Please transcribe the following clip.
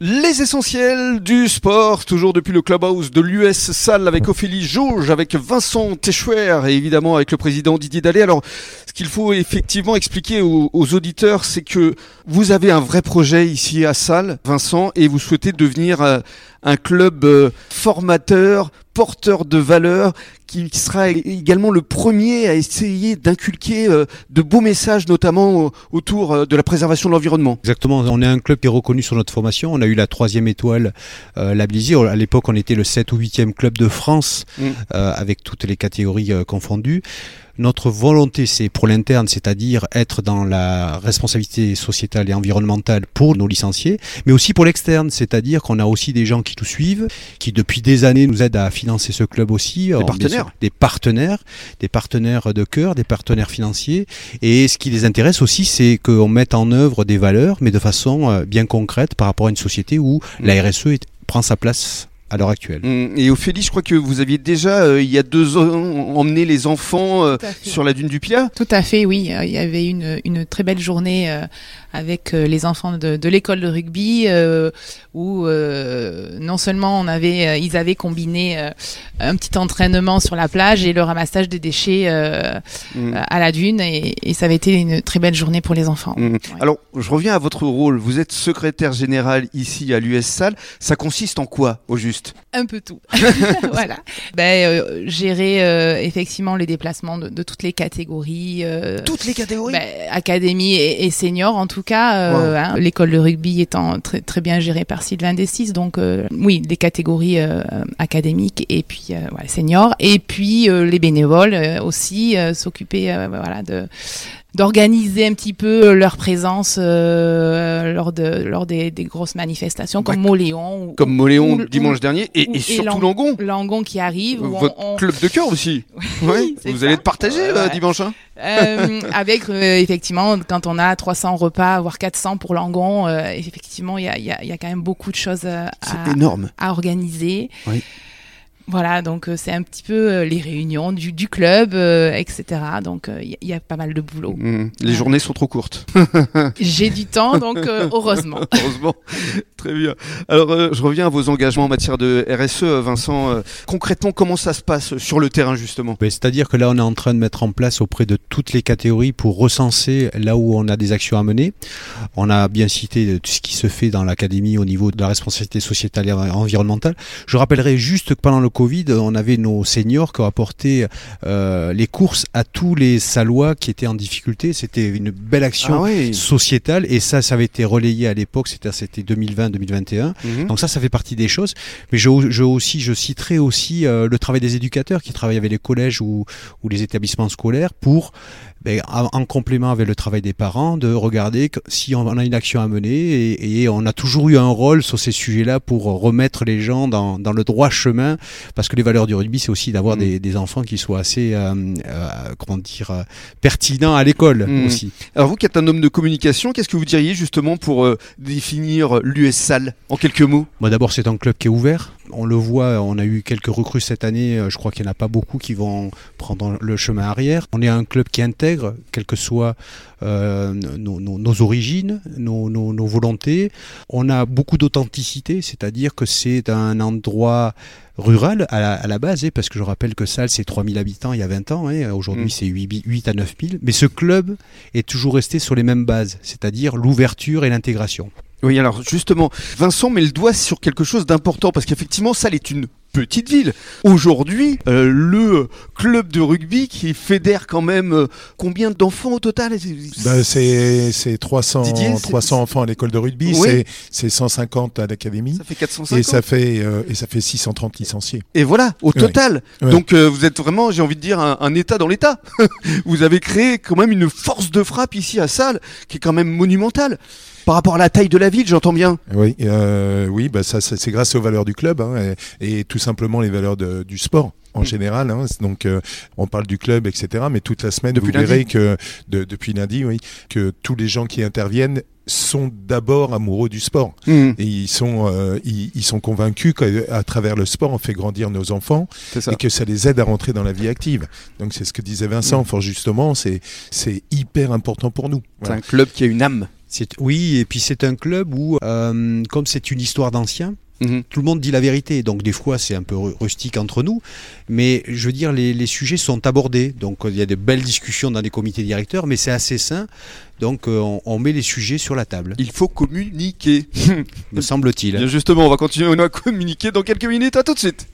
Les essentiels du sport, toujours depuis le clubhouse de l'US Salle avec Ophélie Jauge, avec Vincent Techuer et évidemment avec le président Didier Dallet. Alors, ce qu'il faut effectivement expliquer aux, auditeurs, c'est que vous avez un vrai projet ici à Salle, Vincent, et vous souhaitez devenir euh, un club euh, formateur, porteur de valeurs, qui sera également le premier à essayer d'inculquer euh, de beaux messages, notamment autour euh, de la préservation de l'environnement. Exactement, on est un club qui est reconnu sur notre formation. On a eu la troisième étoile euh, labellisée. À l'époque, on était le 7 ou 8e club de France, mm. avec toutes les catégories confondues. Notre volonté, c'est pour l'interne, c'est-à-dire être dans la responsabilité sociétale et environnementale pour nos licenciés, mais aussi pour l'externe, c'est-à-dire qu'on a aussi des gens qui nous suivent, qui depuis des années nous aident à financer ce club aussi. Des partenaires Des partenaires, des partenaires de cœur, des partenaires financiers. Et ce qui les intéresse aussi, c'est qu'on mette en œuvre des valeurs, mais de façon euh, bien concrète par rapport à une société où la RSE prend sa place à l'heure actuelle. Mmh. Et Ophélie, je crois que vous aviez déjà, euh, il y a deux ans, emmené les enfants euh, sur la dune du Pia. Tout à fait, oui. Il y avait une, une très belle journée avec euh, les enfants de, de l'école de rugby euh, où euh, non seulement on avait, ils avaient combiné un petit entraînement sur la plage et le ramassage des déchets mmh. à la dune et, et, ça avait été une très belle journée pour les enfants. Mmh. Alors je reviens à votre rôle. Vous êtes secrétaire général ici à l'US Salle. Ça consiste en quoi au juste? Un peu tout. voilà. Ben, gérer effectivement les déplacements de, de, toutes les catégories. toutes les catégories? Ben, académie et, et senior en tout cas, euh, hein, l'école de rugby étant très, très bien gérée par Sylvain Dessis, donc euh, oui, des catégories euh, académiques et puis ouais, seniors, et puis les bénévoles aussi s'occuper voilà de d'organiser un petit peu leur présence euh, lors de lors des, des grosses manifestations comme Moléon comme Moléon dimanche dernier et, et surtout Langon. Langon qui arrive votre club de cœur aussi. Oui, vous allez être partagé euh, dimanche hein. Euh, avec euh, effectivement quand on a 300 repas voire 400 pour Langon effectivement il y a, y, a, y a quand même beaucoup de choses à, énorme. à organiser. Oui. Voilà, donc euh, c'est un petit peu euh, les réunions du, du club, euh, etc. Donc il y, a pas mal de boulot. Mmh. Les journées sont trop courtes. J'ai du temps, donc heureusement. heureusement, très bien. Alors je reviens à vos engagements en matière de RSE, Vincent. concrètement, comment ça se passe sur le terrain justement? Ben, C'est-à-dire que là, on est en train de mettre en place auprès de toutes les catégories pour recenser là où on a des actions à mener. On a bien cité tout ce qui se fait dans l'académie au niveau de la responsabilité sociétale et environnementale. Je rappellerai juste que pendant le Covid, on avait nos seniors qui ont apporté euh, les courses à tous les Salois qui étaient en difficulté. C'était une belle action ah sociétale et ça, ça avait été relayé à l'époque. C'était 2020-2021. Mhm. Donc ça, ça fait partie des choses. Mais je, je aussi, je citerai aussi euh, le travail des éducateurs qui travaillent avec les collèges ou, ou les établissements scolaires pour ben, en complément avec le travail des parents, de regarder si on a une action à mener et, et on a toujours eu un rôle sur ces sujets-là pour remettre les gens dans, dans, le droit chemin, parce que les valeurs du rugby, c'est aussi d'avoir mmh. des, des, enfants qui soient assez, euh, euh, comment dire, euh, pertinents à l'école mmh. aussi. Alors vous qui êtes un homme de communication, qu'est-ce que vous diriez justement pour euh, définir l'US Salle en quelques mots? Moi D'abord, c'est un club qui est ouvert. On le voit, on a eu quelques recrues cette année. Je crois qu'il n'y en a pas beaucoup qui vont prendre le chemin arrière. On est un club qui intègre quelles que soient euh, nos, origines, nos, volontés. On a beaucoup d'authenticité, c'est-à-dire que c'est un endroit rural à la, base, hein, parce que je rappelle que Salles, c'est 3000 habitants il y a 20 ans, hein. aujourd'hui mm. c'est 8, 8 à 9000, mais ce club est toujours resté sur les mêmes bases, c'est-à-dire l'ouverture et l'intégration. Oui, alors justement, Vincent met le doigt sur quelque chose d'important parce qu'effectivement, Salles est une petite ville. Aujourd'hui, euh, le club de rugby qui fédère quand même euh, combien d'enfants au total? Bah, C'est 300, 300 enfants à l'école de rugby, c'est 150 à l'académie. Ça fait 450. Et ça fait, euh, et ça fait 630 licenciés. Et voilà, au total. Donc vous êtes vraiment, j'ai envie de dire, un, un état dans l'état. vous avez créé quand même une force de frappe ici à Salles qui est quand même monumentale. Par rapport à la taille de la ville, j'entends bien. Oui, euh, oui, bah ça, c'est grâce aux valeurs du club hein, et, et, tout simplement les valeurs de, du sport en mm. général. Hein, donc, euh, on parle du club, etc. Mais toute la semaine, depuis vous verrez que de, depuis lundi, oui, que tous les gens qui interviennent sont d'abord amoureux du sport mm. et ils sont euh, ils, ils, sont convaincus qu'à travers le sport on fait grandir nos enfants et que ça les aide à rentrer dans la vie active donc c'est ce que disait Vincent mm. fort justement c'est c'est hyper important pour nous c'est un club qui a une âme Oui, et puis c'est un club où, euh, comme c'est une histoire d'ancien, mhm. Tout le monde dit la vérité, donc des fois c'est un peu rustique entre nous, mais je veux dire les, sujets sont abordés, donc il y a de belles discussions dans les comités directeurs, mais c'est assez sain, donc euh, on, met les sujets sur la table. Il faut communiquer, me semble-t-il. Justement, on va continuer à communiquer dans quelques minutes, à tout de suite.